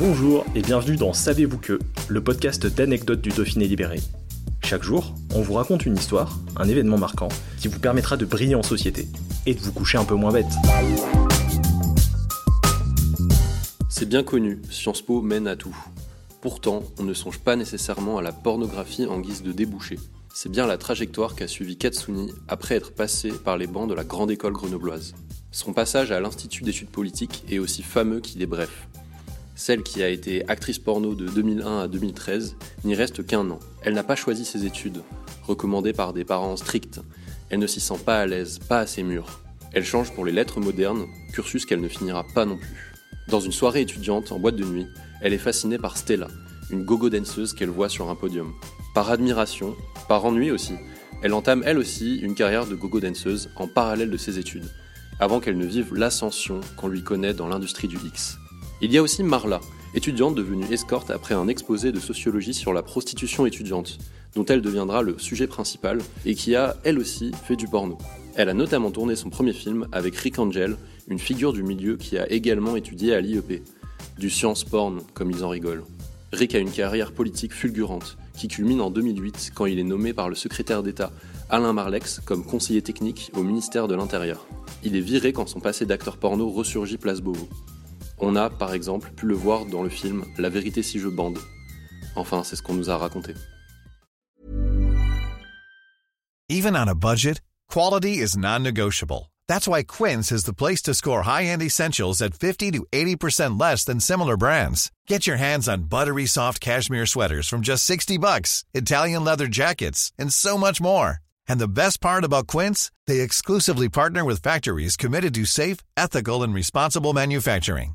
Bonjour et bienvenue dans Savez-vous que, le podcast d'anecdotes du Dauphiné libéré. Chaque jour, on vous raconte une histoire, un événement marquant, qui vous permettra de briller en société et de vous coucher un peu moins bête. C'est bien connu, Sciences Po mène à tout. Pourtant, on ne songe pas nécessairement à la pornographie en guise de débouché. C'est bien la trajectoire qu'a suivi Katsuni après être passé par les bancs de la grande école grenobloise. Son passage à l'Institut d'études politiques est aussi fameux qu'il est bref. Celle qui a été actrice porno de 2001 à 2013 n'y reste qu'un an. Elle n'a pas choisi ses études, recommandées par des parents stricts. Elle ne s'y sent pas à l'aise, pas assez mûre. Elle change pour les lettres modernes, cursus qu'elle ne finira pas non plus. Dans une soirée étudiante en boîte de nuit, elle est fascinée par Stella, une gogo danseuse qu'elle voit sur un podium. Par admiration, par ennui aussi, elle entame elle aussi une carrière de gogo danseuse en parallèle de ses études, avant qu'elle ne vive l'ascension qu'on lui connaît dans l'industrie du X. Il y a aussi Marla, étudiante devenue escorte après un exposé de sociologie sur la prostitution étudiante, dont elle deviendra le sujet principal et qui a, elle aussi, fait du porno. Elle a notamment tourné son premier film avec Rick Angel, une figure du milieu qui a également étudié à l'IEP. Du science porn, comme ils en rigolent. Rick a une carrière politique fulgurante, qui culmine en 2008 quand il est nommé par le secrétaire d'État Alain Marlex comme conseiller technique au ministère de l'Intérieur. Il est viré quand son passé d'acteur porno ressurgit place Beauvau. On a, par exemple, pu le voir dans le film La vérité si je bande. Enfin, c'est ce qu'on nous a raconté. Even on a budget, quality is non-negotiable. That's why Quince is the place to score high-end essentials at 50 to 80% less than similar brands. Get your hands on buttery soft cashmere sweaters from just 60 bucks, Italian leather jackets, and so much more. And the best part about Quince, they exclusively partner with factories committed to safe, ethical, and responsible manufacturing.